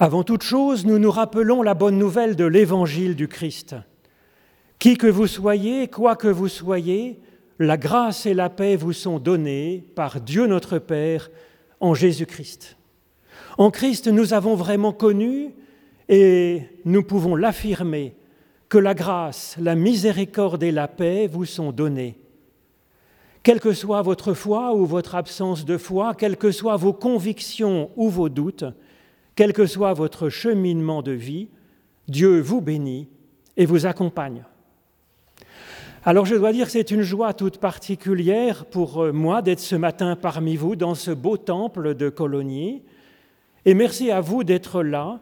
Avant toute chose, nous nous rappelons la bonne nouvelle de l'évangile du Christ. Qui que vous soyez, quoi que vous soyez, la grâce et la paix vous sont données par Dieu notre Père en Jésus-Christ. En Christ, nous avons vraiment connu et nous pouvons l'affirmer que la grâce, la miséricorde et la paix vous sont données. Quelle que soit votre foi ou votre absence de foi, quelles que soient vos convictions ou vos doutes, quel que soit votre cheminement de vie, Dieu vous bénit et vous accompagne. Alors je dois dire que c'est une joie toute particulière pour euh, moi d'être ce matin parmi vous dans ce beau temple de Cologny. Et merci à vous d'être là.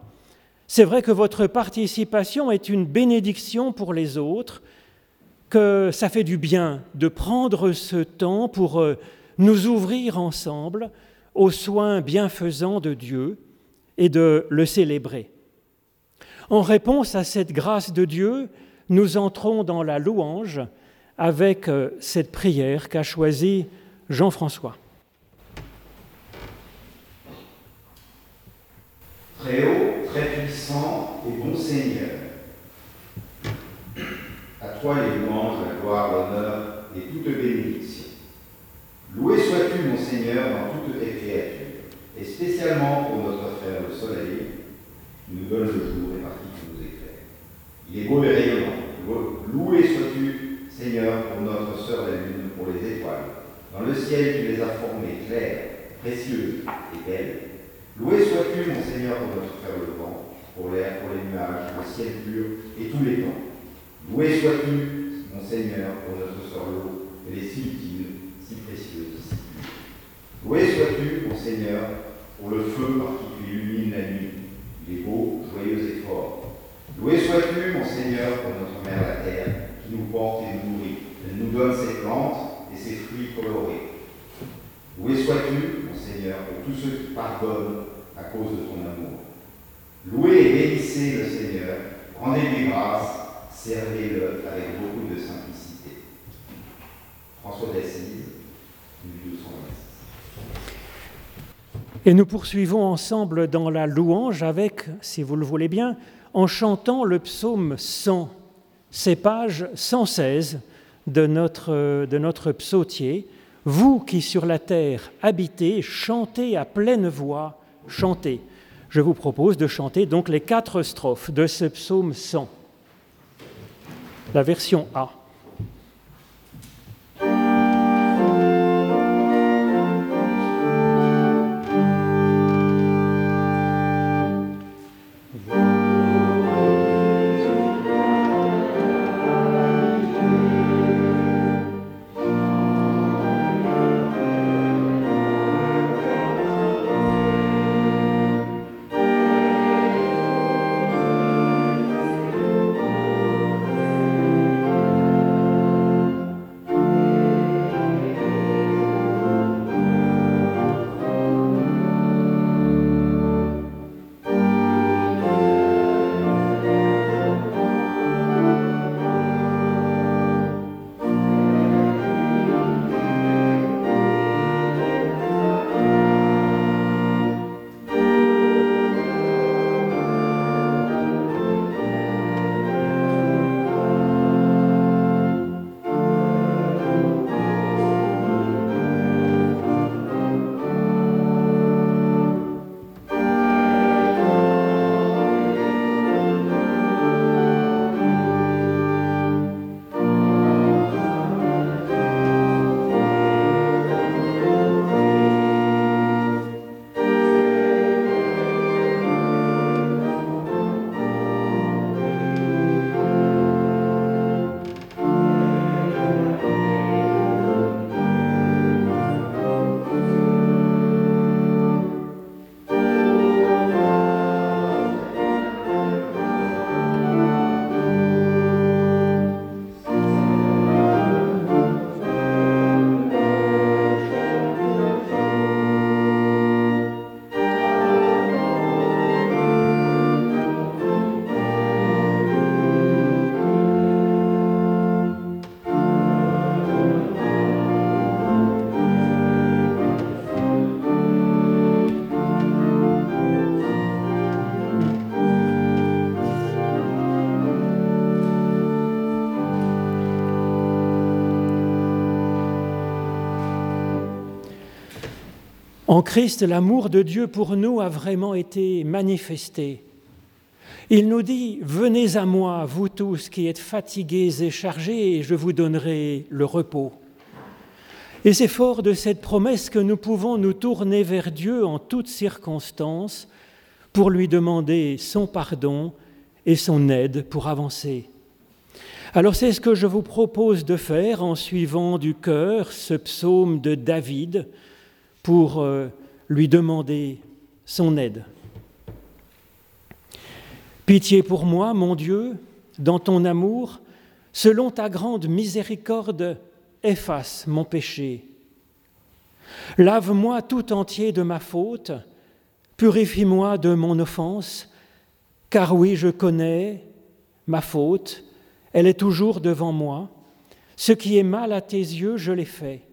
C'est vrai que votre participation est une bénédiction pour les autres, que ça fait du bien de prendre ce temps pour euh, nous ouvrir ensemble aux soins bienfaisants de Dieu et de le célébrer. En réponse à cette grâce de Dieu, nous entrons dans la louange avec euh, cette prière qu'a choisie Jean-François. Très haut, très puissant et bon Seigneur, à toi les louanges, la gloire, l'honneur et toute bénédiction. Loué sois-tu, mon Seigneur, dans toutes tes créatures, et spécialement pour notre frère le soleil, qui nous donne le jour et qui nous éclaire. Il est beau et rayonnant. Loué sois-tu, Seigneur, pour notre sœur la lune, pour les étoiles. Dans le ciel, tu les as formées claires, précieuses et belles. Loué sois-tu, mon Seigneur, pour notre frère le vent, pour l'air, pour les nuages, le ciel pur et tous les temps. Loué sois-tu, mon Seigneur, pour notre sœur l'eau, elle est si utile, si précieuse, si. Loué sois-tu, mon Seigneur, pour le feu par qui tu la nuit. Il est beau, joyeux et fort. Loué sois-tu, mon Seigneur, pour notre mère la terre, qui nous porte et nous nourrit. Elle nous donne ses plantes et ses fruits colorés. Loué sois-tu, mon Seigneur, pour tous ceux qui pardonnent à cause de ton amour. Louez et bénissez le Seigneur, rendez-lui grâce, servez-le avec beaucoup de simplicité. François Et nous poursuivons ensemble dans la louange avec, si vous le voulez bien, en chantant le psaume 100. C'est page 116 de notre, de notre psautier. Vous qui sur la terre habitez, chantez à pleine voix, chantez. Je vous propose de chanter donc les quatre strophes de ce psaume 100. La version A. En Christ, l'amour de Dieu pour nous a vraiment été manifesté. Il nous dit, venez à moi, vous tous qui êtes fatigués et chargés, et je vous donnerai le repos. Et c'est fort de cette promesse que nous pouvons nous tourner vers Dieu en toutes circonstances pour lui demander son pardon et son aide pour avancer. Alors c'est ce que je vous propose de faire en suivant du cœur ce psaume de David pour euh, lui demander son aide. Pitié pour moi, mon Dieu, dans ton amour, selon ta grande miséricorde, efface mon péché. Lave-moi tout entier de ma faute, purifie-moi de mon offense, car oui, je connais ma faute, elle est toujours devant moi. Ce qui est mal à tes yeux, je l'ai fait.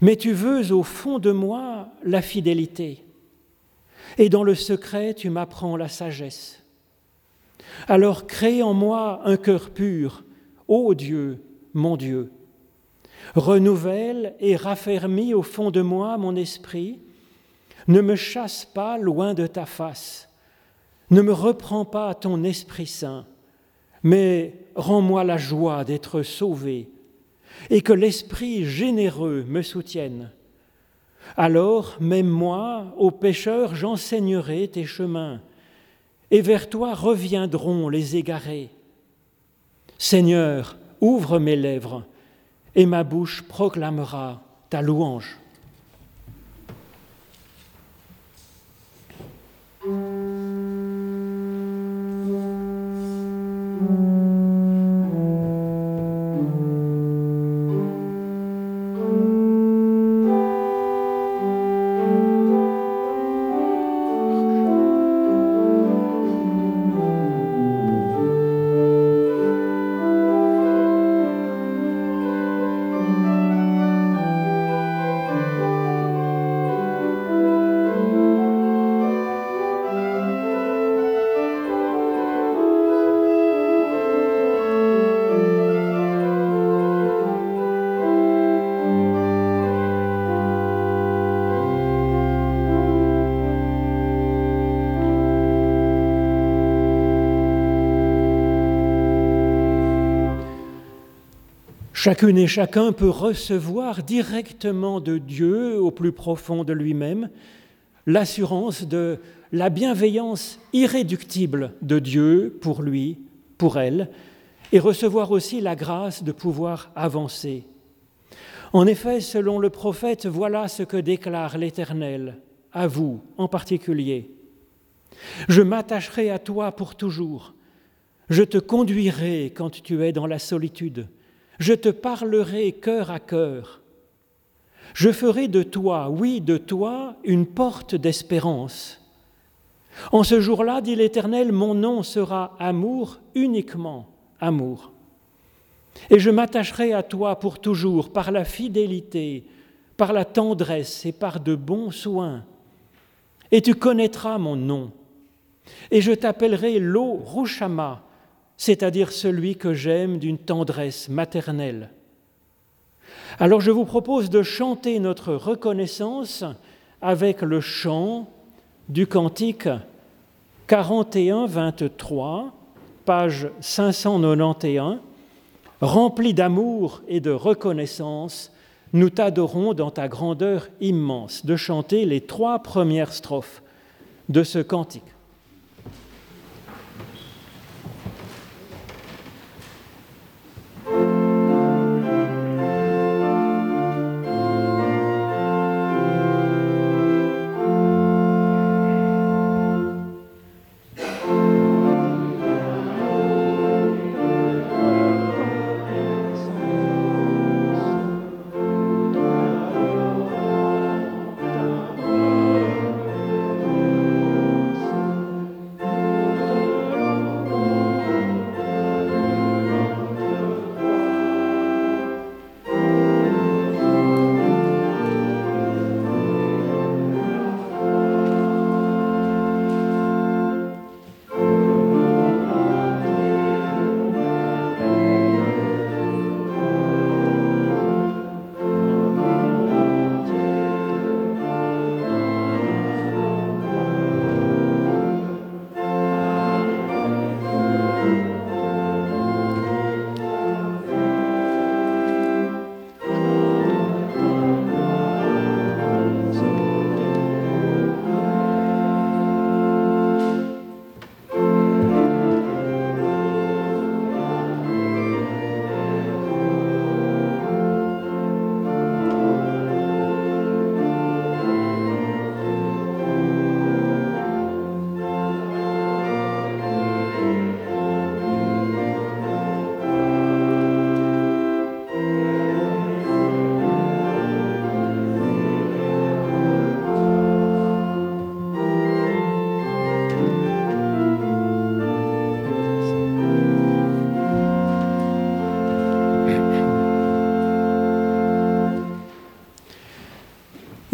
Mais tu veux au fond de moi la fidélité, et dans le secret, tu m'apprends la sagesse. Alors crée en moi un cœur pur, ô Dieu, mon Dieu, Renouvelle et raffermis au fond de moi mon esprit. Ne me chasse pas loin de ta face. Ne me reprends pas ton Esprit Saint, mais rends-moi la joie d'être sauvé et que l'Esprit généreux me soutienne. Alors, même moi, aux pécheurs, j'enseignerai tes chemins, et vers toi reviendront les égarés. Seigneur, ouvre mes lèvres et ma bouche proclamera ta louange. Chacune et chacun peut recevoir directement de Dieu, au plus profond de lui-même, l'assurance de la bienveillance irréductible de Dieu pour lui, pour elle, et recevoir aussi la grâce de pouvoir avancer. En effet, selon le prophète, voilà ce que déclare l'Éternel, à vous en particulier. Je m'attacherai à toi pour toujours, je te conduirai quand tu es dans la solitude je te parlerai cœur à cœur. Je ferai de toi, oui, de toi, une porte d'espérance. En ce jour-là, dit l'Éternel, mon nom sera amour, uniquement amour. Et je m'attacherai à toi pour toujours par la fidélité, par la tendresse et par de bons soins. Et tu connaîtras mon nom. Et je t'appellerai l'eau Rouchama, c'est-à-dire celui que j'aime d'une tendresse maternelle. Alors je vous propose de chanter notre reconnaissance avec le chant du cantique 41-23, page 591, Rempli d'amour et de reconnaissance, nous t'adorons dans ta grandeur immense, de chanter les trois premières strophes de ce cantique.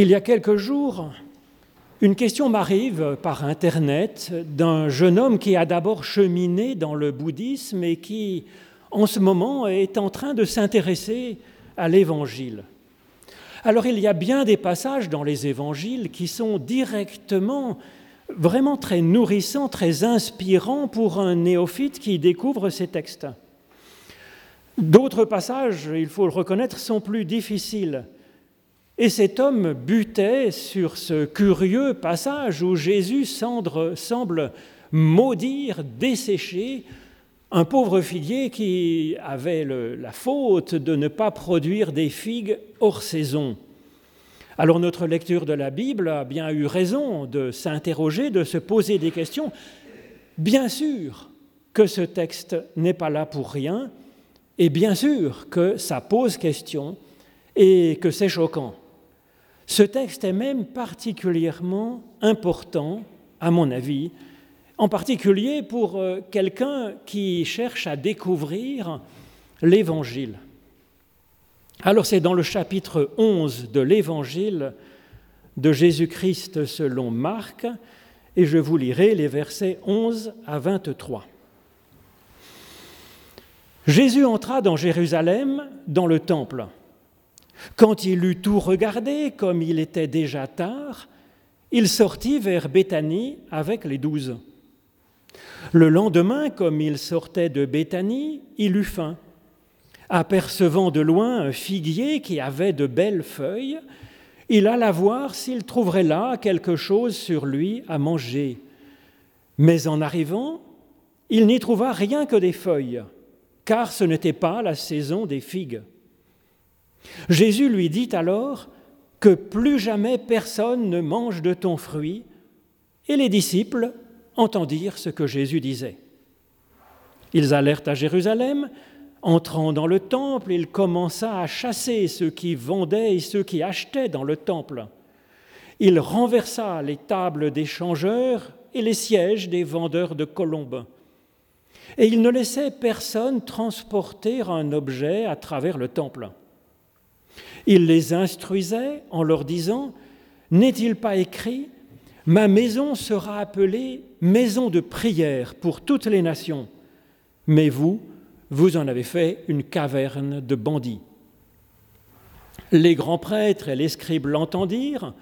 Il y a quelques jours, une question m'arrive par Internet d'un jeune homme qui a d'abord cheminé dans le bouddhisme et qui, en ce moment, est en train de s'intéresser à l'Évangile. Alors il y a bien des passages dans les Évangiles qui sont directement, vraiment très nourrissants, très inspirants pour un néophyte qui découvre ces textes. D'autres passages, il faut le reconnaître, sont plus difficiles. Et cet homme butait sur ce curieux passage où Jésus semble maudire, dessécher un pauvre figuier qui avait la faute de ne pas produire des figues hors saison. Alors notre lecture de la Bible a bien eu raison de s'interroger, de se poser des questions. Bien sûr que ce texte n'est pas là pour rien, et bien sûr que ça pose question et que c'est choquant. Ce texte est même particulièrement important, à mon avis, en particulier pour euh, quelqu'un qui cherche à découvrir l'Évangile. Alors c'est dans le chapitre 11 de l'Évangile de Jésus-Christ selon Marc, et je vous lirai les versets 11 à 23. Jésus entra dans Jérusalem, dans le temple. Quand il eut tout regardé, comme il était déjà tard, il sortit vers Béthanie avec les douze. Le lendemain, comme il sortait de Béthanie, il eut faim. Apercevant de loin un figuier qui avait de belles feuilles, il alla voir s'il trouverait là quelque chose sur lui à manger. Mais en arrivant, il n'y trouva rien que des feuilles, car ce n'était pas la saison des figues. Jésus lui dit alors que plus jamais personne ne mange de ton fruit, et les disciples entendirent ce que Jésus disait. Ils allèrent à Jérusalem, entrant dans le temple, il commença à chasser ceux qui vendaient et ceux qui achetaient dans le temple. Il renversa les tables des changeurs et les sièges des vendeurs de colombes. Et il ne laissait personne transporter un objet à travers le temple. Il les instruisait en leur disant, N'est-il pas écrit Ma maison sera appelée maison de prière pour toutes les nations, mais vous, vous en avez fait une caverne de bandits. Les grands prêtres et les scribes l'entendirent,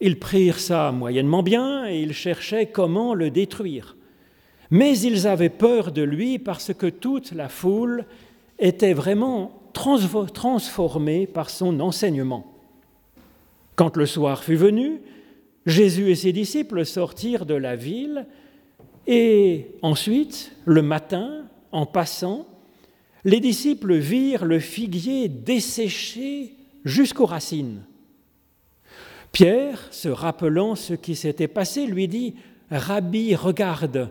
ils prirent ça moyennement bien et ils cherchaient comment le détruire. Mais ils avaient peur de lui parce que toute la foule était vraiment transformée par son enseignement. Quand le soir fut venu, Jésus et ses disciples sortirent de la ville et ensuite, le matin, en passant, les disciples virent le figuier desséché jusqu'aux racines. Pierre, se rappelant ce qui s'était passé, lui dit, Rabbi, regarde,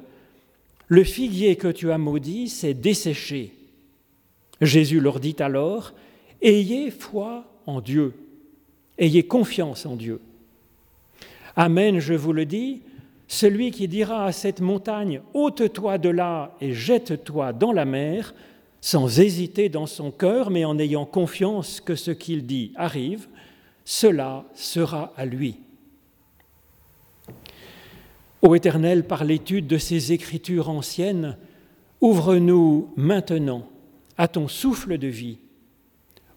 le figuier que tu as maudit s'est desséché. Jésus leur dit alors, Ayez foi en Dieu, ayez confiance en Dieu. Amen, je vous le dis, celui qui dira à cette montagne, ôte-toi de là et jette-toi dans la mer, sans hésiter dans son cœur, mais en ayant confiance que ce qu'il dit arrive, cela sera à lui. Ô Éternel, par l'étude de ces écritures anciennes, ouvre-nous maintenant à ton souffle de vie.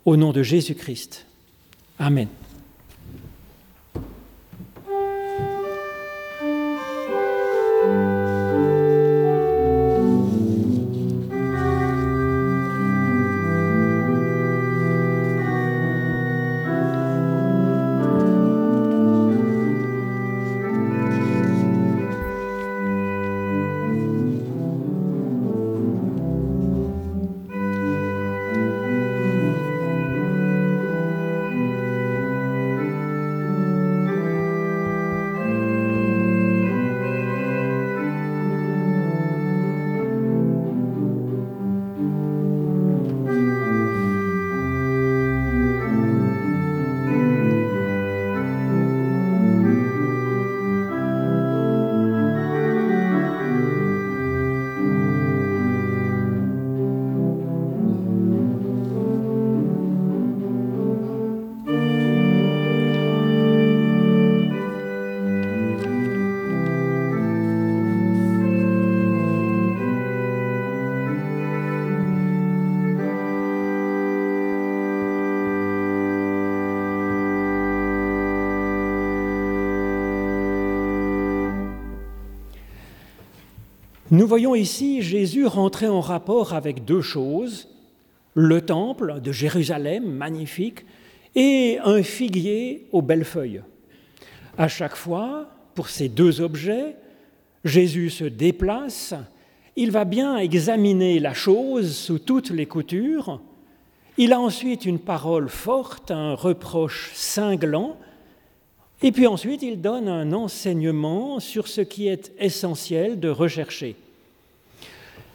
Au nom de Jésus-Christ. Amen. Nous voyons ici Jésus rentrer en rapport avec deux choses, le temple de Jérusalem, magnifique, et un figuier aux belles feuilles. À chaque fois, pour ces deux objets, Jésus se déplace, il va bien examiner la chose sous toutes les coutures, il a ensuite une parole forte, un reproche cinglant, et puis ensuite il donne un enseignement sur ce qui est essentiel de rechercher.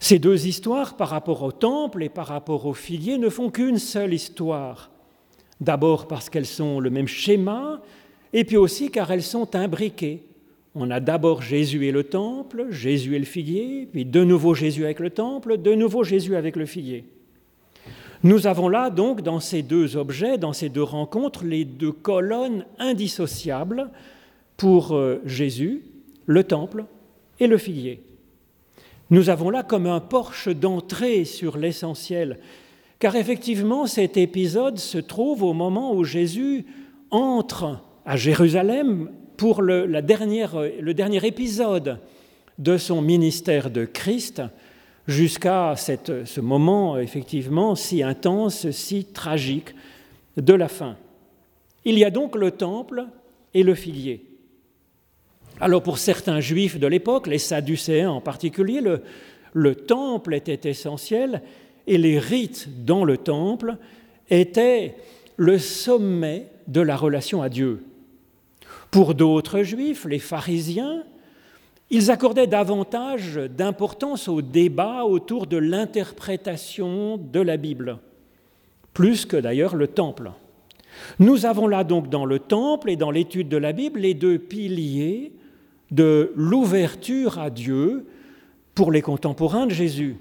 Ces deux histoires par rapport au temple et par rapport au figuier ne font qu'une seule histoire. D'abord parce qu'elles sont le même schéma, et puis aussi car elles sont imbriquées. On a d'abord Jésus et le temple, Jésus et le figuier, puis de nouveau Jésus avec le temple, de nouveau Jésus avec le figuier. Nous avons là donc dans ces deux objets, dans ces deux rencontres, les deux colonnes indissociables pour euh, Jésus, le temple et le figuier. Nous avons là comme un porche d'entrée sur l'essentiel, car effectivement cet épisode se trouve au moment où Jésus entre à Jérusalem pour le, dernier épisode de son ministère de Christ, jusqu'à ce moment effectivement si intense, si tragique de la fin. Il y a donc le temple et le figuier. Alors pour certains juifs de l'époque, les Sadducéens en particulier, le, le temple était essentiel et les rites dans le temple étaient le sommet de la relation à Dieu. Pour d'autres juifs, les pharisiens, ils accordaient davantage d'importance au débat autour de l'interprétation de la Bible, plus que d'ailleurs le temple. Nous avons là donc dans le temple et dans l'étude de la Bible les deux piliers de l'ouverture à Dieu pour les contemporains de Jésus.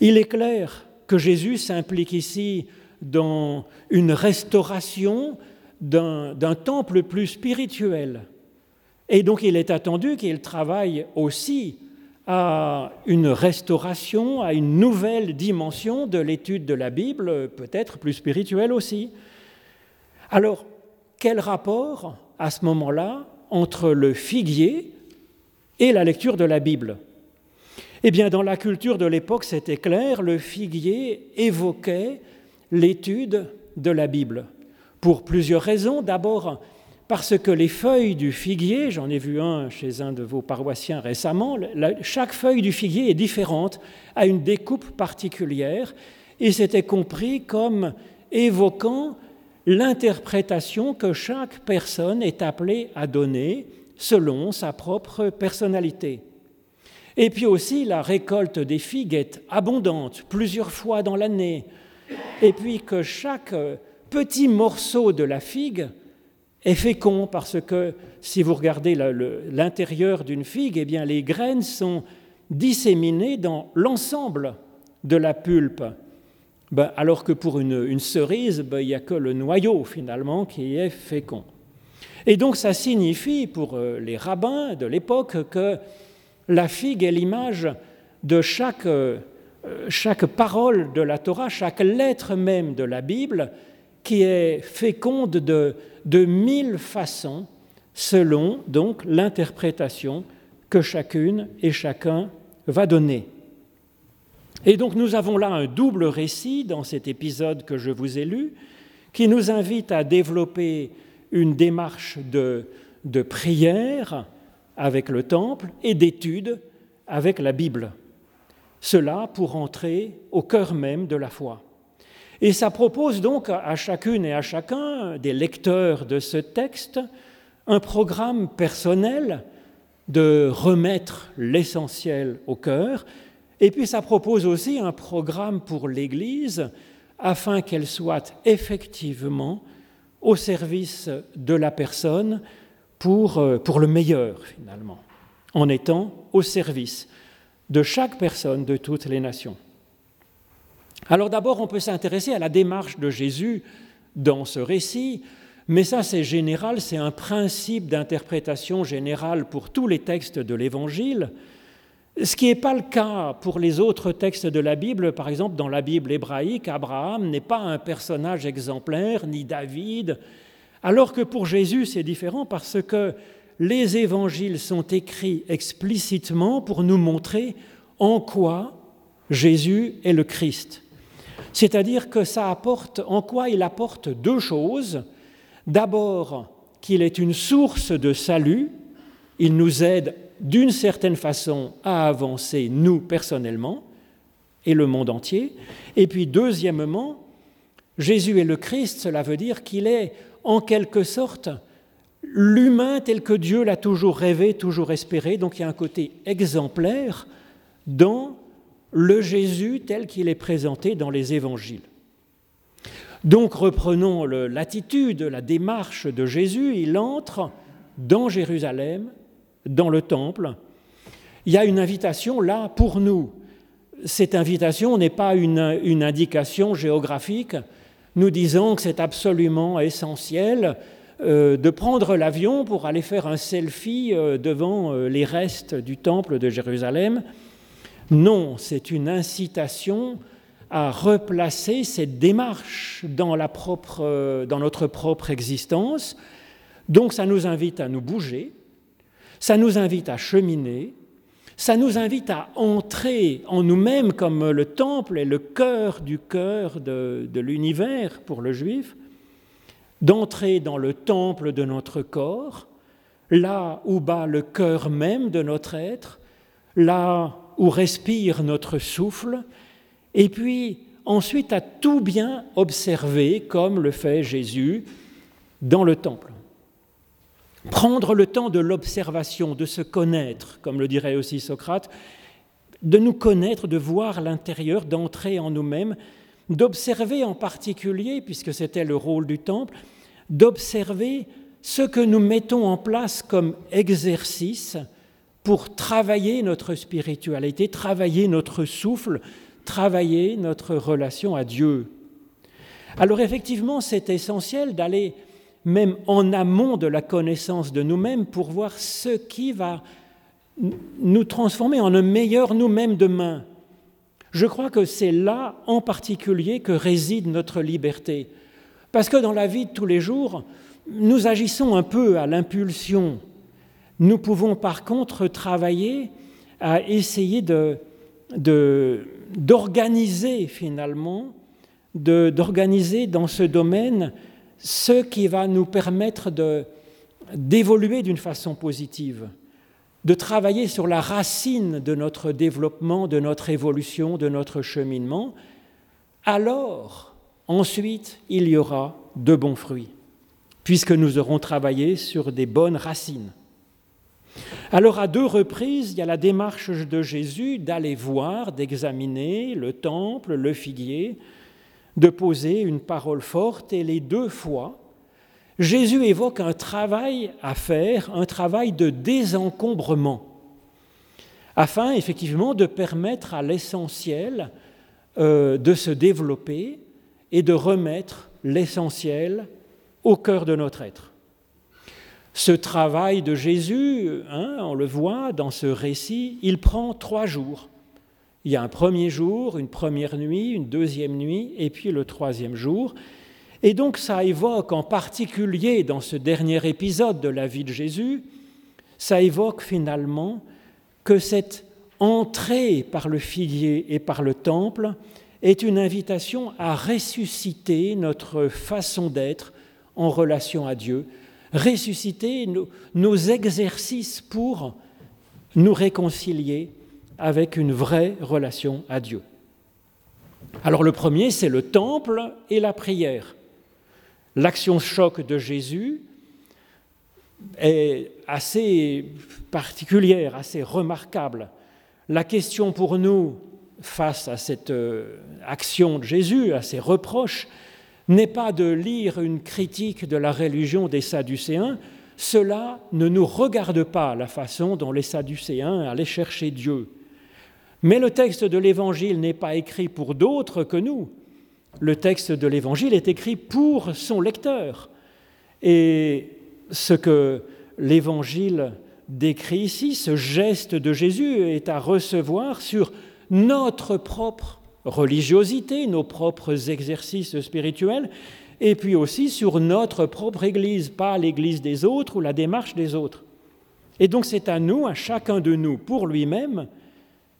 Il est clair que Jésus s'implique ici dans une restauration d'un temple plus spirituel. Et donc il est attendu qu'il travaille aussi à une restauration, à une nouvelle dimension de l'étude de la Bible, peut-être plus spirituelle aussi. Alors, quel rapport à ce moment-là entre le figuier et la lecture de la Bible Eh bien, dans la culture de l'époque, c'était clair, le figuier évoquait l'étude de la Bible pour plusieurs raisons. D'abord, parce que les feuilles du figuier, j'en ai vu un chez un de vos paroissiens récemment, chaque feuille du figuier est différente, a une découpe particulière, et c'était compris comme évoquant l'interprétation que chaque personne est appelée à donner selon sa propre personnalité. Et puis aussi, la récolte des figues est abondante, plusieurs fois dans l'année, et puis que chaque petit morceau de la figue est fécond parce que si vous regardez l'intérieur d'une figue, eh bien les graines sont disséminées dans l'ensemble de la pulpe, ben, alors que pour une, cerise, ben, il n'y a que le noyau finalement qui est fécond. Et donc ça signifie pour euh, les rabbins de l'époque que la figue est l'image de chaque, euh, chaque parole de la Torah, chaque lettre même de la Bible, qui est féconde de, de mille façons selon donc l'interprétation que chacune et chacun va donner. Et donc nous avons là un double récit dans cet épisode que je vous ai lu, qui nous invite à développer une démarche de, prière avec le temple et d'étude avec la Bible. Cela pour entrer au cœur même de la foi. Et ça propose donc à chacune et à chacun des lecteurs de ce texte un programme personnel de remettre l'essentiel au cœur, et puis ça propose aussi un programme pour l'Église afin qu'elle soit effectivement au service de la personne pour, euh, pour le meilleur finalement, en étant au service de chaque personne de toutes les nations. Alors d'abord, on peut s'intéresser à la démarche de Jésus dans ce récit, mais ça c'est général, c'est un principe d'interprétation générale pour tous les textes de l'Évangile, ce qui n'est pas le cas pour les autres textes de la Bible. Par exemple, dans la Bible hébraïque, Abraham n'est pas un personnage exemplaire, ni David, alors que pour Jésus c'est différent parce que les évangiles sont écrits explicitement pour nous montrer en quoi Jésus est le Christ. C'est-à-dire que ça apporte, en quoi il apporte deux choses. D'abord, qu'il est une source de salut, il nous aide d'une certaine façon à avancer, nous personnellement, et le monde entier. Et puis deuxièmement, Jésus est le Christ, cela veut dire qu'il est en quelque sorte l'humain tel que Dieu l'a toujours rêvé, toujours espéré. Donc il y a un côté exemplaire dans le Jésus tel qu'il est présenté dans les évangiles. Donc reprenons l'attitude, la démarche de Jésus. Il entre dans Jérusalem, dans le temple. Il y a une invitation là pour nous. Cette invitation n'est pas une, indication géographique nous disant que c'est absolument essentiel euh, de prendre l'avion pour aller faire un selfie euh, devant euh, les restes du temple de Jérusalem. Non, c'est une incitation à replacer cette démarche dans notre propre existence. Donc ça nous invite à nous bouger, ça nous invite à cheminer, ça nous invite à entrer en nous-mêmes comme le temple est le cœur du cœur de, de l'univers pour le juif, d'entrer dans le temple de notre corps, là où bat le cœur même de notre être, là où respire notre souffle, et puis ensuite à tout bien observer comme le fait Jésus dans le temple. Prendre le temps de l'observation, de se connaître, comme le dirait aussi Socrate, de nous connaître, de voir l'intérieur, d'entrer en nous-mêmes, d'observer en particulier, puisque c'était le rôle du temple, d'observer ce que nous mettons en place comme exercice pour travailler notre spiritualité, travailler notre souffle, travailler notre relation à Dieu. Alors effectivement, c'est essentiel d'aller même en amont de la connaissance de nous-mêmes pour voir ce qui va nous transformer en un meilleur nous-mêmes demain. Je crois que c'est là en particulier que réside notre liberté. Parce que dans la vie de tous les jours, nous agissons un peu à l'impulsion. Nous pouvons par contre travailler à essayer d'organiser finalement, d'organiser dans ce domaine ce qui va nous permettre d'évoluer d'une façon positive, de travailler sur la racine de notre développement, de notre évolution, de notre cheminement, alors ensuite il y aura de bons fruits, puisque nous aurons travaillé sur des bonnes racines. Alors à deux reprises, il y a la démarche de Jésus d'aller voir, d'examiner le temple, le figuier, de poser une parole forte et les deux fois, Jésus évoque un travail à faire, un travail de désencombrement, afin effectivement de permettre à l'essentiel euh, de se développer et de remettre l'essentiel au cœur de notre être. Ce travail de Jésus, hein, on le voit dans ce récit, il prend trois jours. Il y a un premier jour, une première nuit, une deuxième nuit, et puis le troisième jour. Et donc ça évoque en particulier dans ce dernier épisode de la vie de Jésus, ça évoque finalement que cette entrée par le figuier et par le temple est une invitation à ressusciter notre façon d'être en relation à Dieu, ressusciter nos, nos exercices pour nous réconcilier avec une vraie relation à Dieu. Alors le premier, c'est le temple et la prière. L'action choc de Jésus est assez particulière, assez remarquable. La question pour nous, face à cette euh, action de Jésus, à ses reproches, n'est pas de lire une critique de la religion des Sadducéens, cela ne nous regarde pas la façon dont les Sadducéens allaient chercher Dieu. Mais le texte de l'Évangile n'est pas écrit pour d'autres que nous. Le texte de l'Évangile est écrit pour son lecteur. Et ce que l'Évangile décrit ici, ce geste de Jésus, est à recevoir sur notre propre religiosité, nos propres exercices spirituels, et puis aussi sur notre propre Église, pas l'Église des autres ou la démarche des autres. Et donc c'est à nous, à chacun de nous, pour lui-même,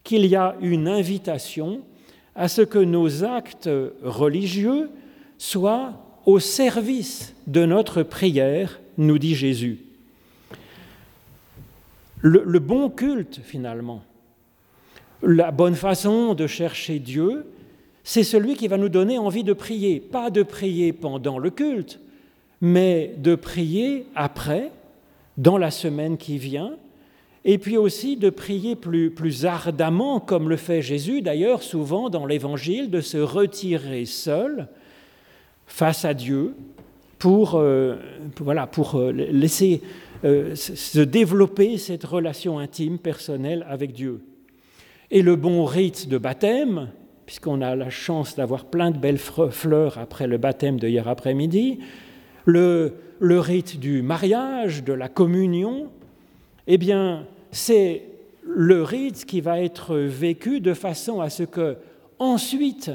qu'il y a une invitation à ce que nos actes religieux soient au service de notre prière, nous dit Jésus. Le, bon culte, finalement, la bonne façon de chercher Dieu, c'est celui qui va nous donner envie de prier. Pas de prier pendant le culte, mais de prier après, dans la semaine qui vient, et puis aussi de prier plus, plus ardemment, comme le fait Jésus d'ailleurs souvent dans l'Évangile, de se retirer seul face à Dieu pour, euh, voilà, pour euh, laisser euh, se développer cette relation intime, personnelle avec Dieu. Et le bon rite de baptême, puisqu'on a la chance d'avoir plein de belles fleurs après le baptême de hier après-midi, le, le rite du mariage, de la communion, eh bien, c'est le rite qui va être vécu de façon à ce que, ensuite,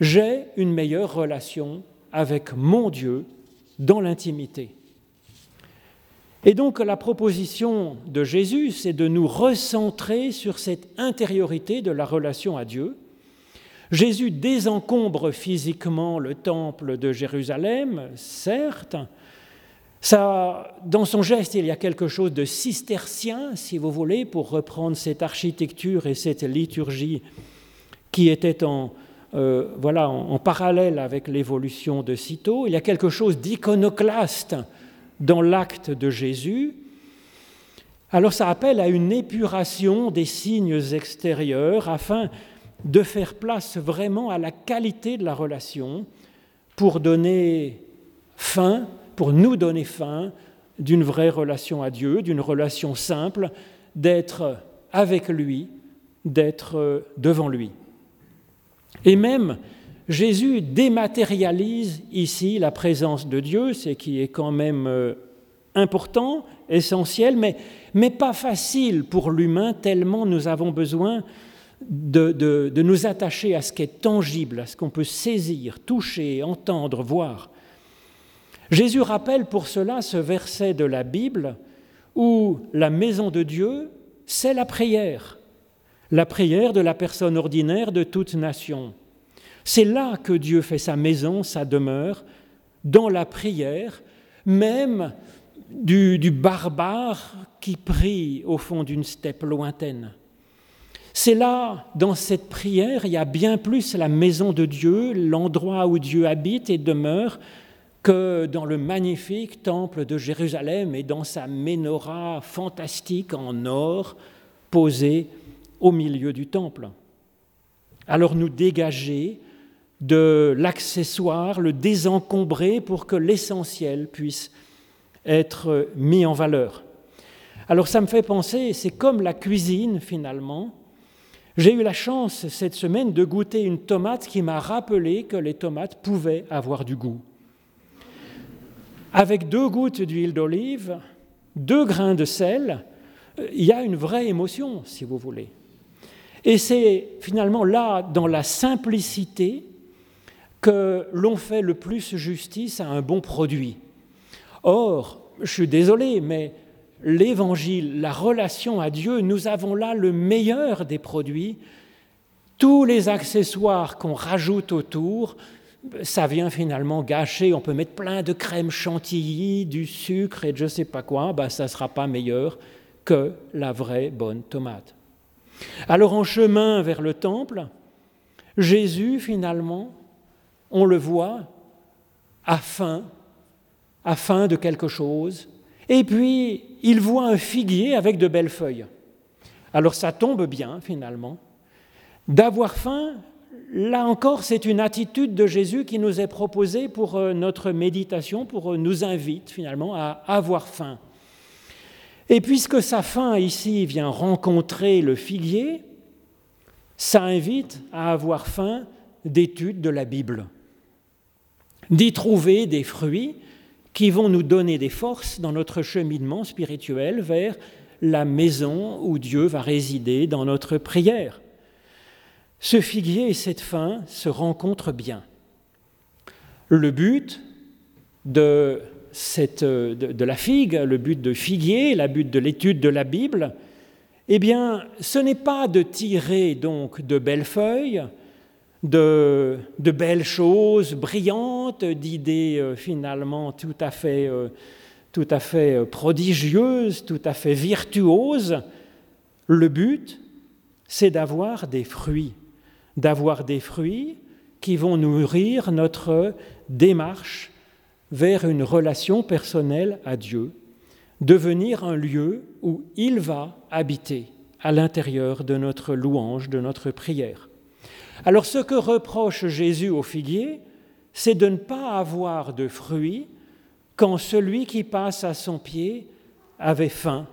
j'ai une meilleure relation avec mon Dieu dans l'intimité. Et donc la proposition de Jésus, c'est de nous recentrer sur cette intériorité de la relation à Dieu. Jésus désencombre physiquement le temple de Jérusalem, certes, dans son geste, il y a quelque chose de cistercien, si vous voulez, pour reprendre cette architecture et cette liturgie qui était en, euh, voilà, en, parallèle avec l'évolution de Cîteaux. Il y a quelque chose d'iconoclaste dans l'acte de Jésus. Alors ça appelle à une épuration des signes extérieurs afin de faire place vraiment à la qualité de la relation pour donner fin pour nous donner fin d'une vraie relation à Dieu, d'une relation simple, d'être avec lui, d'être devant lui. Et même, Jésus dématérialise ici la présence de Dieu, ce qui est quand même euh, important, essentiel, mais, mais pas facile pour l'humain, tellement nous avons besoin de, de, nous attacher à ce qui est tangible, à ce qu'on peut saisir, toucher, entendre, voir. Jésus rappelle pour cela ce verset de la Bible où la maison de Dieu, c'est la prière, la prière de la personne ordinaire de toute nation. C'est là que Dieu fait sa maison, sa demeure, dans la prière, même du, barbare qui prie au fond d'une steppe lointaine. C'est là, dans cette prière, il y a bien plus la maison de Dieu, l'endroit où Dieu habite et demeure, que dans le magnifique temple de Jérusalem et dans sa menorah fantastique en or posée au milieu du temple. Alors nous dégager de l'accessoire, le désencombrer pour que l'essentiel puisse être mis en valeur. Alors ça me fait penser, c'est comme la cuisine finalement. J'ai eu la chance cette semaine de goûter une tomate qui m'a rappelé que les tomates pouvaient avoir du goût avec deux gouttes d'huile d'olive, deux grains de sel, euh, il y a une vraie émotion, si vous voulez. Et c'est finalement là, dans la simplicité, que l'on fait le plus justice à un bon produit. Or, je suis désolé, mais l'évangile, la relation à Dieu, nous avons là le meilleur des produits. Tous les accessoires qu'on rajoute autour ça vient finalement gâcher. On peut mettre plein de crème chantilly, du sucre et je ne sais pas quoi, ben, ça ne sera pas meilleur que la vraie bonne tomate. Alors en chemin vers le temple, Jésus finalement, on le voit, a faim, a faim de quelque chose, et puis il voit un figuier avec de belles feuilles. Alors ça tombe bien finalement. D'avoir faim, Là encore, c'est une attitude de Jésus qui nous est proposée pour euh, notre méditation, pour euh, nous invite finalement à avoir faim. Et puisque sa faim ici vient rencontrer le figuier, ça invite à avoir faim d'études de la Bible, d'y trouver des fruits qui vont nous donner des forces dans notre cheminement spirituel vers la maison où Dieu va résider dans notre prière. Ce figuier et cette fin se rencontrent bien. Le but de la figue, le but de figuier, le but de l'étude de la Bible, eh bien, ce n'est pas de tirer donc de belles feuilles, de, belles choses brillantes, d'idées euh, finalement tout à fait, euh, tout à fait euh, prodigieuses, tout à fait virtuoses. Le but, c'est d'avoir des fruits, d'avoir des fruits qui vont nourrir notre démarche vers une relation personnelle à Dieu, devenir un lieu où il va habiter à l'intérieur de notre louange, de notre prière. Alors ce que reproche Jésus au figuier, c'est de ne pas avoir de fruits quand celui qui passe à son pied avait faim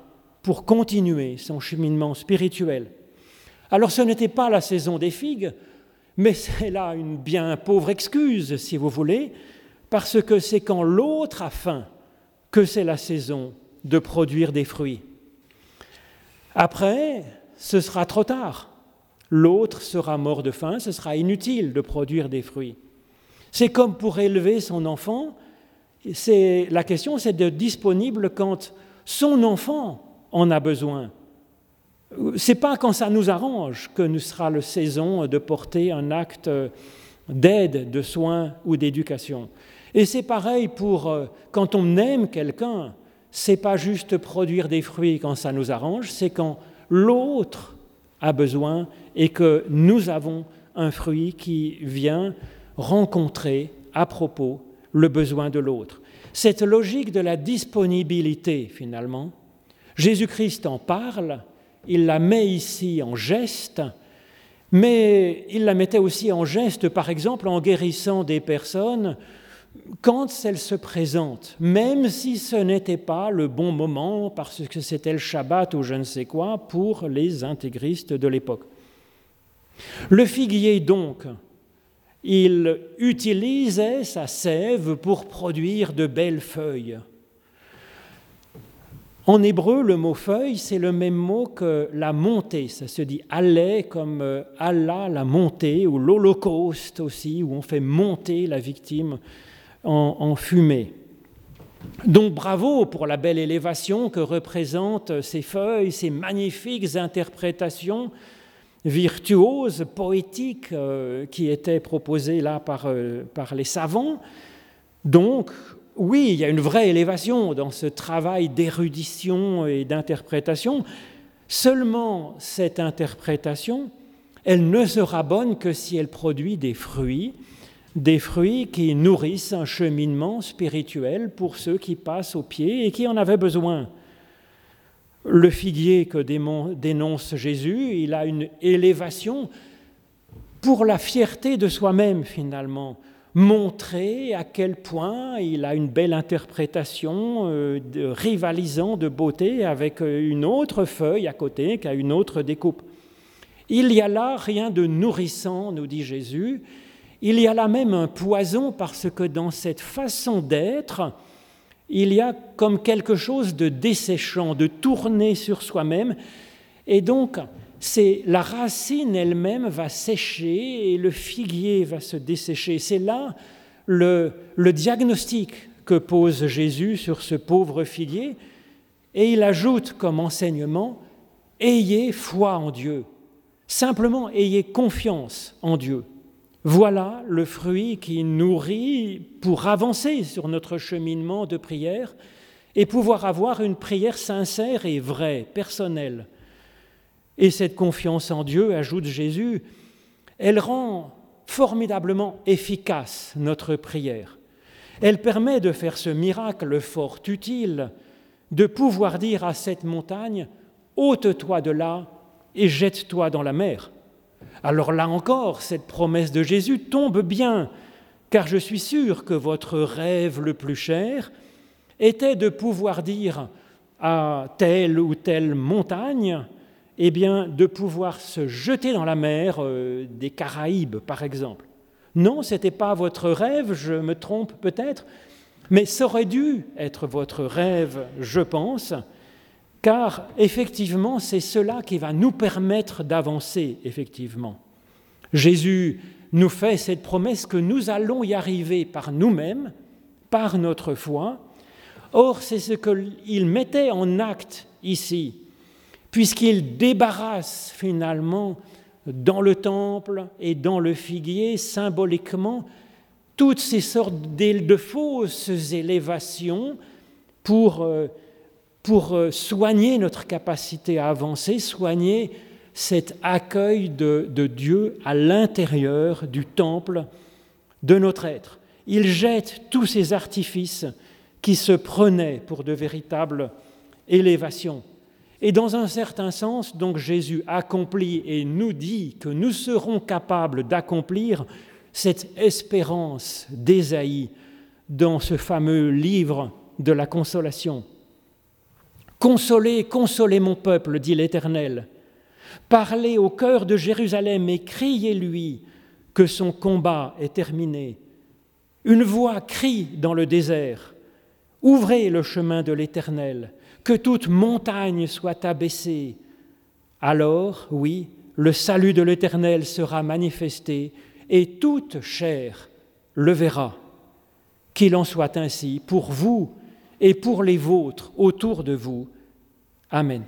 pour continuer son cheminement spirituel. Alors ce n'était pas la saison des figues, mais c'est là une bien pauvre excuse, si vous voulez, parce que c'est quand l'autre a faim que c'est la saison de produire des fruits. Après, ce sera trop tard l'autre sera mort de faim, ce sera inutile de produire des fruits. C'est comme pour élever son enfant, la question c'est d'être disponible quand son enfant en a besoin. C'est pas quand ça nous arrange que nous sera le saison de porter un acte d'aide, de soins ou d'éducation. Et c'est pareil pour euh, quand on aime quelqu'un, c'est pas juste produire des fruits quand ça nous arrange, c'est quand l'autre a besoin et que nous avons un fruit qui vient rencontrer à propos le besoin de l'autre. Cette logique de la disponibilité, finalement, Jésus-Christ en parle, il la met ici en geste, mais il la mettait aussi en geste, par exemple, en guérissant des personnes quand elles se présentent, même si ce n'était pas le bon moment, parce que c'était le Shabbat ou je ne sais quoi, pour les intégristes de l'époque. Le figuier, donc, il utilisait sa sève pour produire de belles feuilles. En hébreu, le mot feuille, c'est le même mot que la montée. Ça se dit allait comme euh, Allah, la montée, ou l'holocauste aussi, où on fait monter la victime en, fumée. Donc bravo pour la belle élévation que représentent ces feuilles, ces magnifiques interprétations virtuose, poétique euh, qui était proposée là par, euh, par les savants. Donc, oui, il y a une vraie élévation dans ce travail d'érudition et d'interprétation. Seulement, cette interprétation, elle ne sera bonne que si elle produit des fruits, des fruits qui nourrissent un cheminement spirituel pour ceux qui passent au pied et qui en avaient besoin. Le figuier que dénonce Jésus, il a une élévation pour la fierté de soi-même finalement, montrer à quel point il a une belle interprétation euh, de, rivalisant de beauté avec euh, une autre feuille à côté qui a une autre découpe. Il y a là rien de nourrissant, nous dit Jésus, il y a là même un poison parce que dans cette façon d'être, il y a comme quelque chose de desséchant, de tourner sur soi-même. Et donc, c'est la racine elle-même va sécher et le figuier va se dessécher. C'est là le, le diagnostic que pose Jésus sur ce pauvre figuier. Et il ajoute comme enseignement, ayez foi en Dieu. Simplement, ayez confiance en Dieu. Voilà le fruit qui nourrit pour avancer sur notre cheminement de prière et pouvoir avoir une prière sincère et vraie, personnelle. Et cette confiance en Dieu, ajoute Jésus, elle rend formidablement efficace notre prière. Elle permet de faire ce miracle fort utile, de pouvoir dire à cette montagne, ôte-toi de là et jette-toi dans la mer. Alors là encore, cette promesse de Jésus tombe bien, car je suis sûr que votre rêve le plus cher était de pouvoir dire à telle ou telle montagne, eh bien, de pouvoir se jeter dans la mer euh, des Caraïbes, par exemple. Non, ce n'était pas votre rêve, je me trompe peut-être, mais ça aurait dû être votre rêve, je pense, car effectivement, c'est cela qui va nous permettre d'avancer, effectivement. Jésus nous fait cette promesse que nous allons y arriver par nous-mêmes, par notre foi, Or, c'est ce qu'il mettait en acte ici, puisqu'il débarrasse finalement dans le temple et dans le figuier symboliquement toutes ces sortes de fausses élévations pour, euh, euh, soigner notre capacité à avancer, soigner cet accueil de Dieu à l'intérieur du temple de notre être. Il jette tous ces artifices qui se prenaient pour de véritables élévations. Et dans un certain sens, donc Jésus accomplit et nous dit que nous serons capables d'accomplir cette espérance d'Ésaïe dans ce fameux livre de la consolation. Consolez, consolez mon peuple, dit l'Éternel. Parlez au cœur de Jérusalem et criez-lui que son combat est terminé. Une voix crie dans le désert. Ouvrez le chemin de l'Éternel, que toute montagne soit abaissée. Alors, oui, le salut de l'Éternel sera manifesté et toute chair le verra. Qu'il en soit ainsi pour vous et pour les vôtres autour de vous. Amen.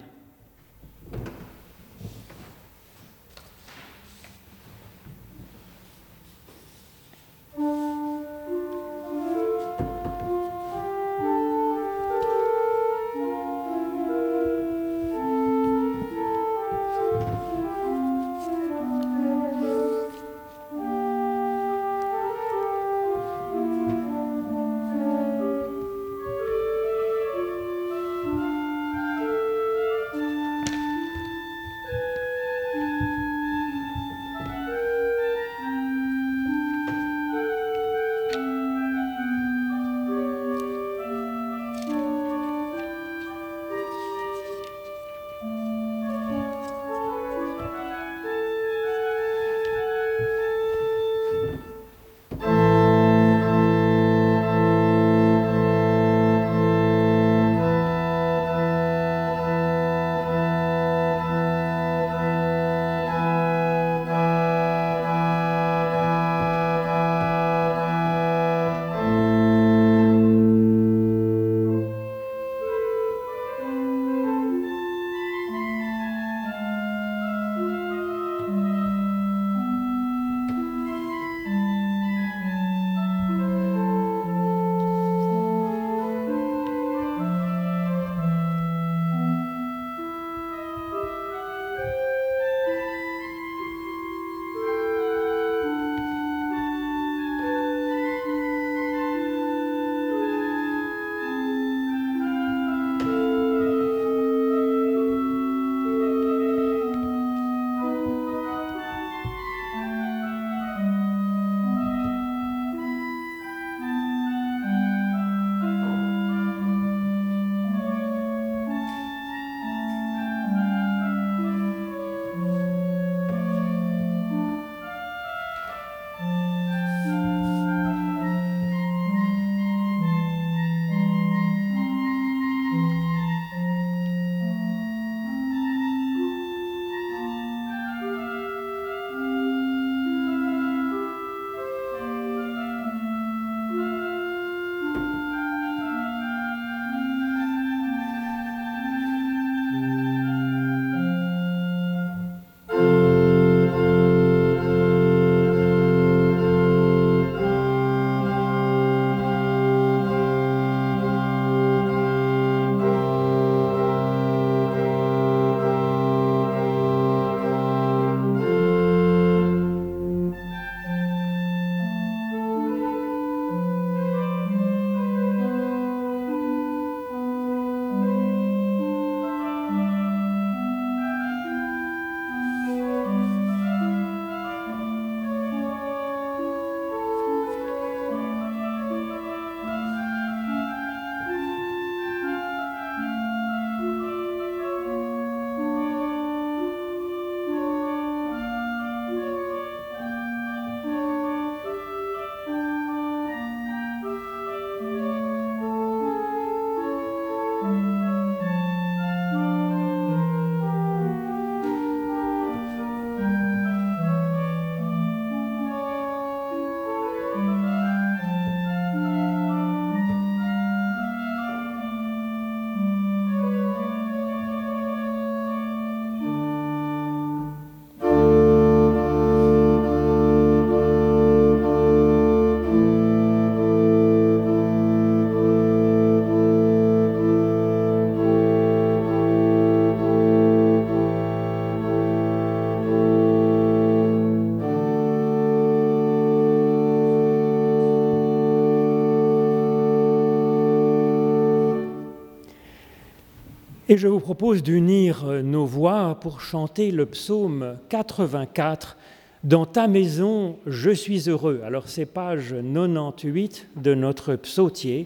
Et je vous propose d'unir nos voix pour chanter le psaume 84 Dans ta maison, je suis heureux. Alors c'est page 98 de notre psautier.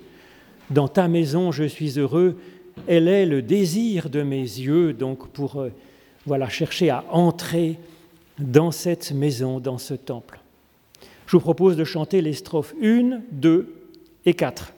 Dans ta maison, je suis heureux. Elle est le désir de mes yeux, donc pour euh, voilà chercher à entrer dans cette maison, dans ce temple. Je vous propose de chanter les strophes 1, 2 et 4.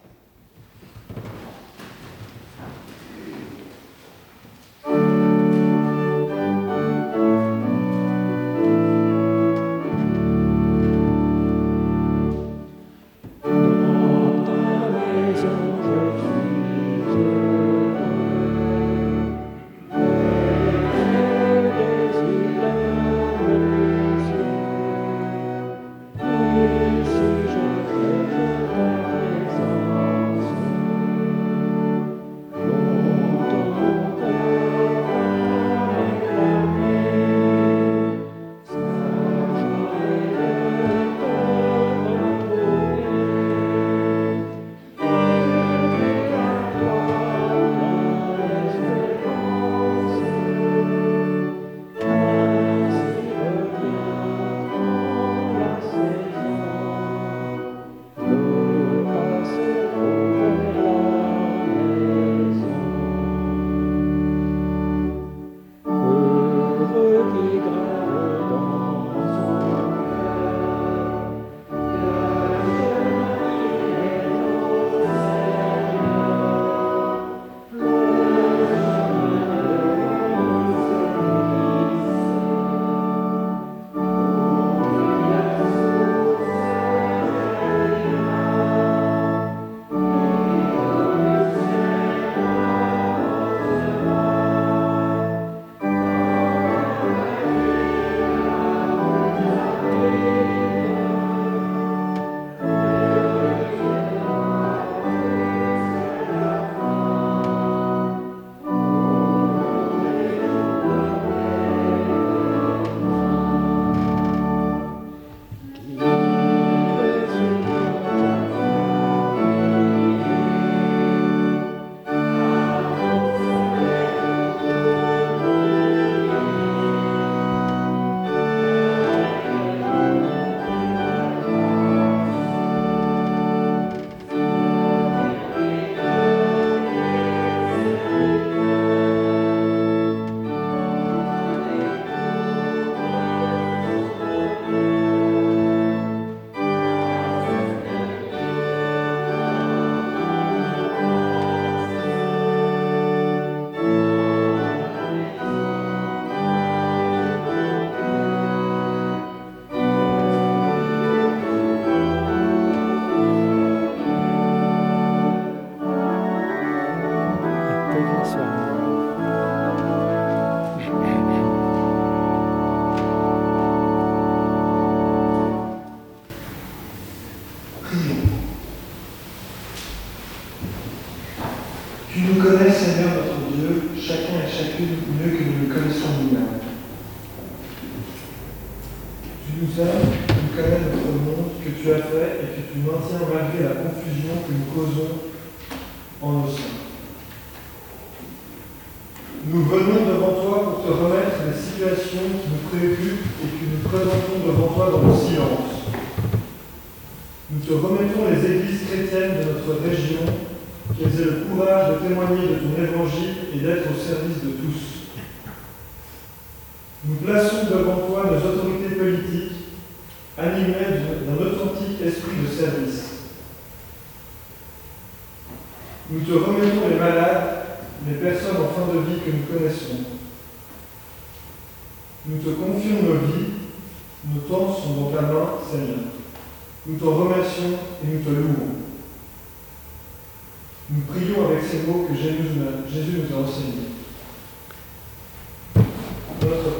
Thank you.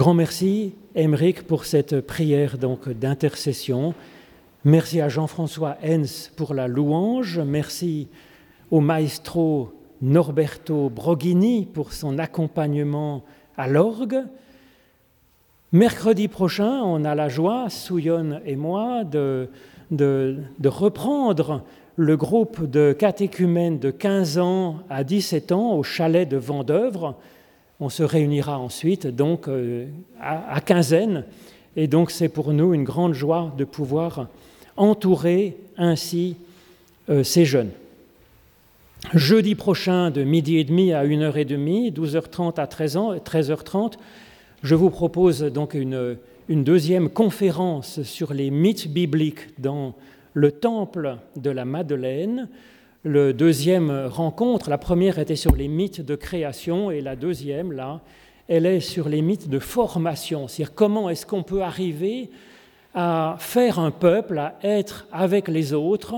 Grand merci, Émeric, pour cette prière donc d'intercession. Merci à Jean-François Hens pour la louange. Merci au maestro Norberto Broghini pour son accompagnement à l'orgue. Mercredi prochain, on a la joie, Souillonne et moi, de, de, reprendre le groupe de catéchumènes de 15 ans à 17 ans au chalet de Vendœuvre. On se réunira ensuite donc euh, à, quinzaine. Et donc c'est pour nous une grande joie de pouvoir entourer ainsi euh, ces jeunes. Jeudi prochain, de midi et demi à 1h30, 12h30 à 13h30, je vous propose donc une, deuxième conférence sur les mythes bibliques dans le temple de la Madeleine. Le deuxième rencontre, la première était sur les mythes de création et la deuxième, là, elle est sur les mythes de formation, c'est-à-dire comment est-ce qu'on peut arriver à faire un peuple, à être avec les autres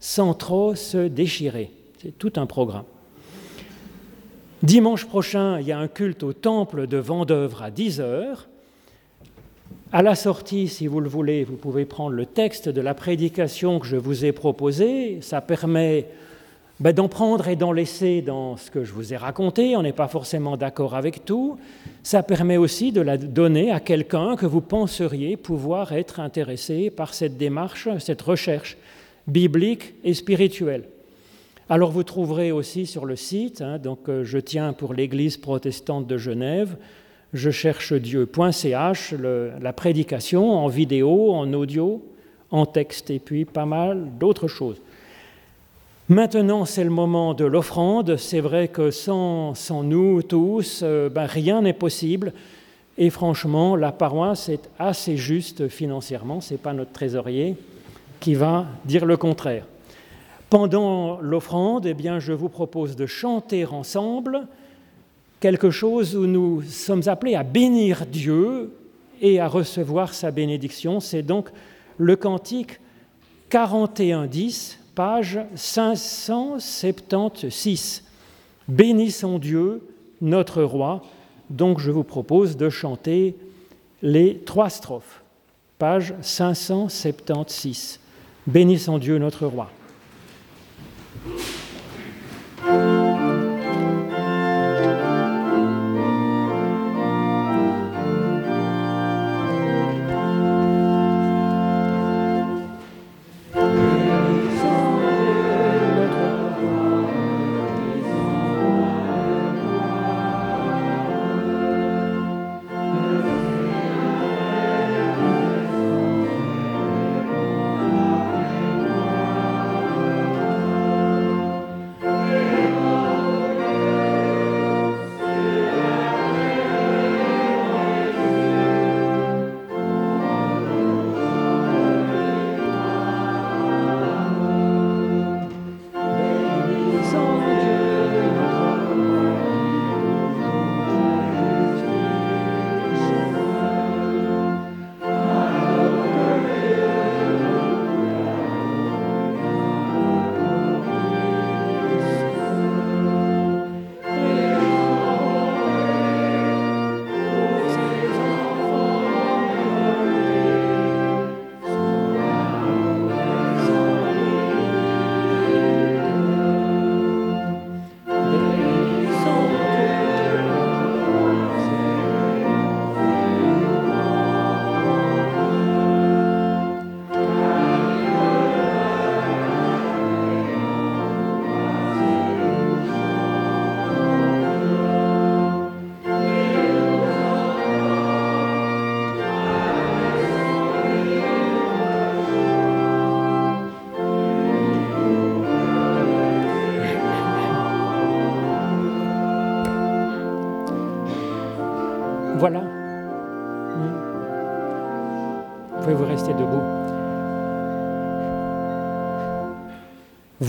sans trop se déchirer. C'est tout un programme. Dimanche prochain, il y a un culte au temple de Vendœuvre à 10 heures. À la sortie, si vous le voulez, vous pouvez prendre le texte de la prédication que je vous ai proposé. Ça permet ben, d'en prendre et d'en laisser dans ce que je vous ai raconté. On n'est pas forcément d'accord avec tout. Ça permet aussi de la donner à quelqu'un que vous penseriez pouvoir être intéressé par cette démarche, cette recherche biblique et spirituelle. Alors vous trouverez aussi sur le site, hein, donc euh, je tiens pour l'Église protestante de Genève, je cherche Dieu.ch, la prédication en vidéo, en audio, en texte et puis pas mal d'autres choses. Maintenant, c'est le moment de l'offrande. C'est vrai que sans, nous tous, euh, ben, rien n'est possible. Et franchement, la paroisse est assez juste financièrement. Ce n'est pas notre trésorier qui va dire le contraire. Pendant l'offrande, eh bien, je vous propose de chanter ensemble quelque chose où nous sommes appelés à bénir Dieu et à recevoir sa bénédiction. C'est donc le cantique 41.10, page 576. Bénissons Dieu, notre roi. Donc je vous propose de chanter les trois strophes, page 576. Bénissons Dieu, notre roi.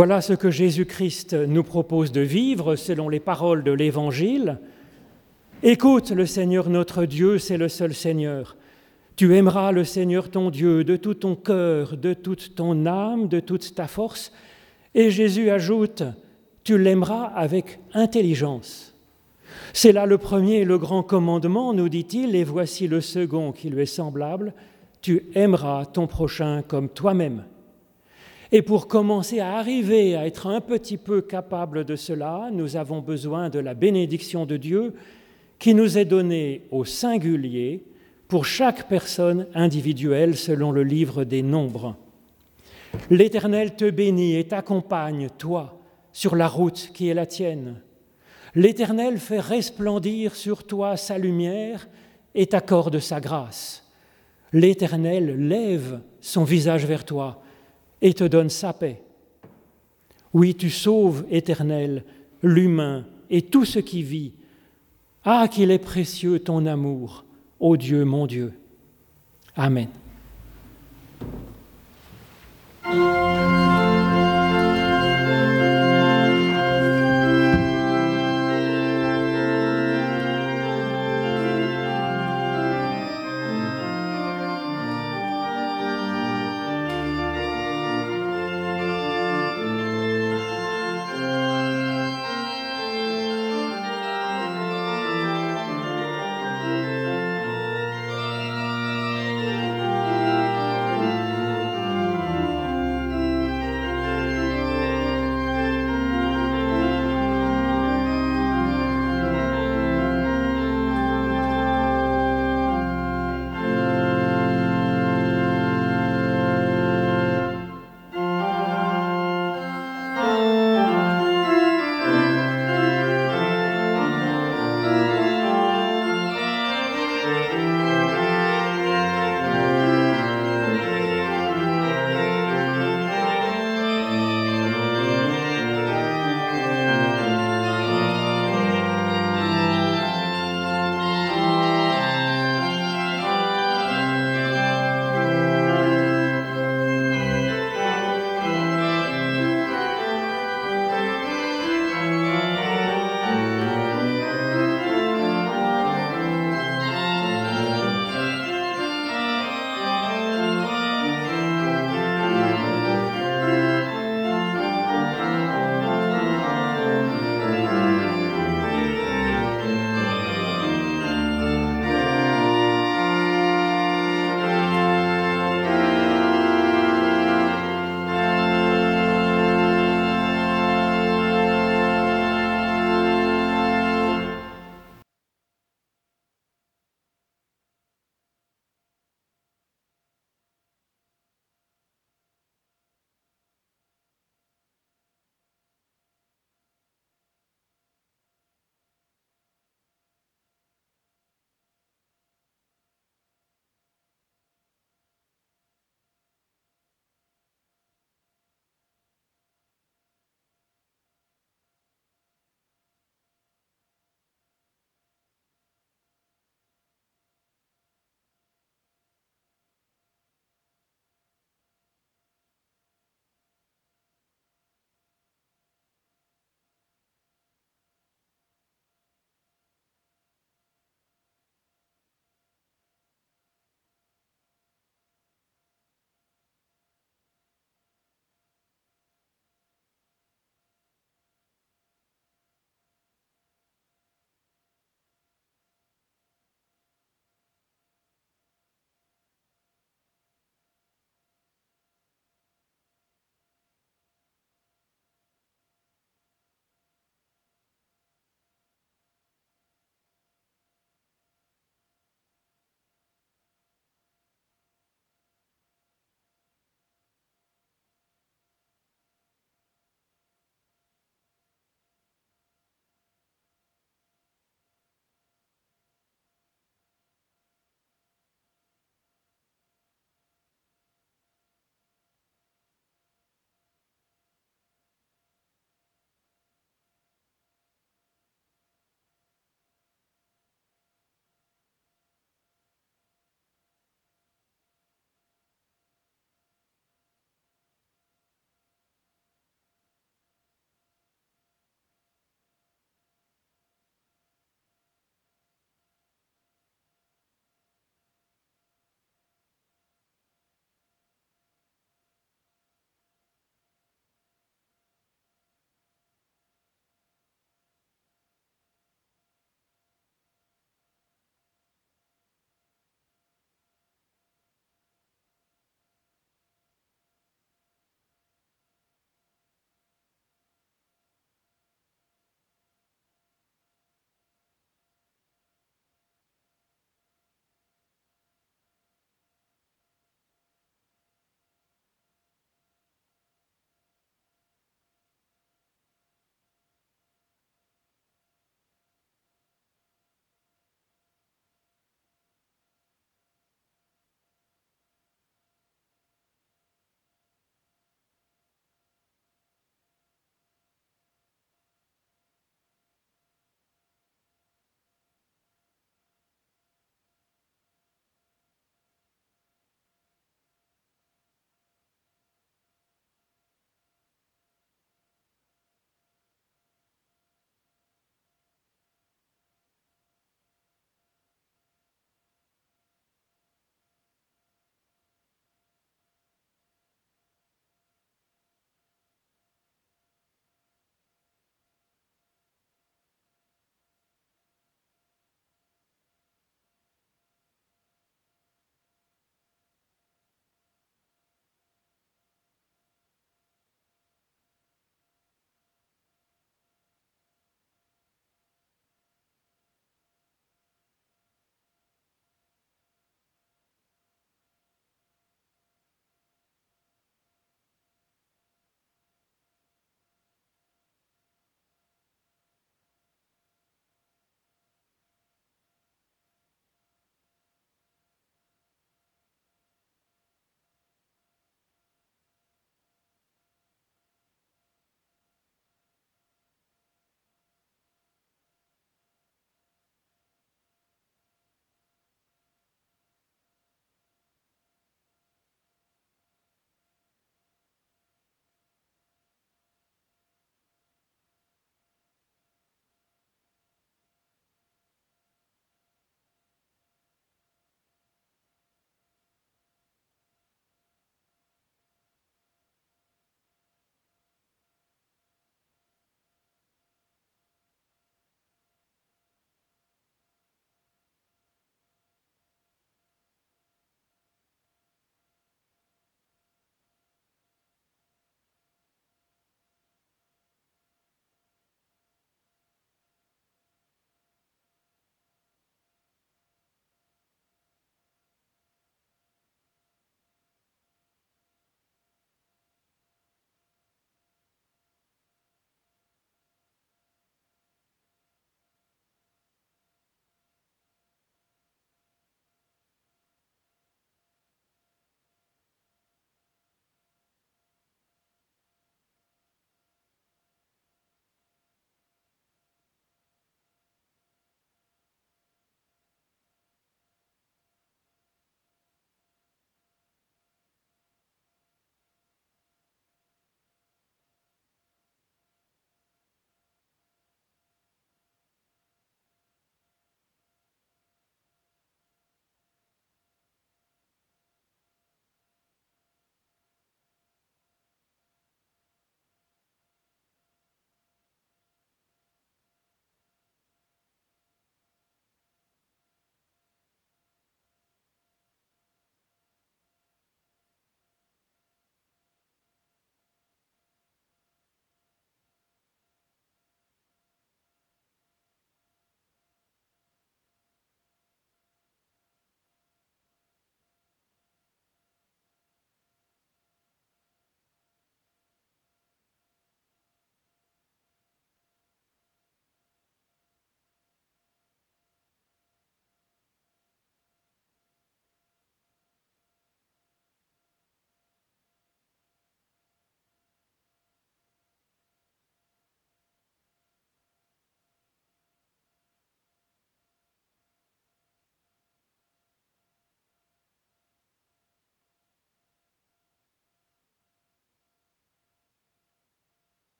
Voilà ce que Jésus-Christ nous propose de vivre selon les paroles de l'Évangile. Écoute le Seigneur notre Dieu, c'est le seul Seigneur. Tu aimeras le Seigneur ton Dieu de tout ton cœur, de toute ton âme, de toute ta force. Et Jésus ajoute, tu l'aimeras avec intelligence. C'est là le premier et le grand commandement, nous dit-il, et voici le second qui lui est semblable, tu aimeras ton prochain comme toi-même. Et pour commencer à arriver à être un petit peu capable de cela, nous avons besoin de la bénédiction de Dieu qui nous est donnée au singulier pour chaque personne individuelle selon le livre des nombres. L'Éternel te bénit et t'accompagne, toi, sur la route qui est la tienne. L'Éternel fait resplendir sur toi sa lumière et t'accorde sa grâce. L'Éternel lève son visage vers toi et te donne sa paix. Oui, tu sauves, Éternel, l'humain et tout ce qui vit. Ah, qu'il est précieux ton amour, ô Dieu mon Dieu. Amen.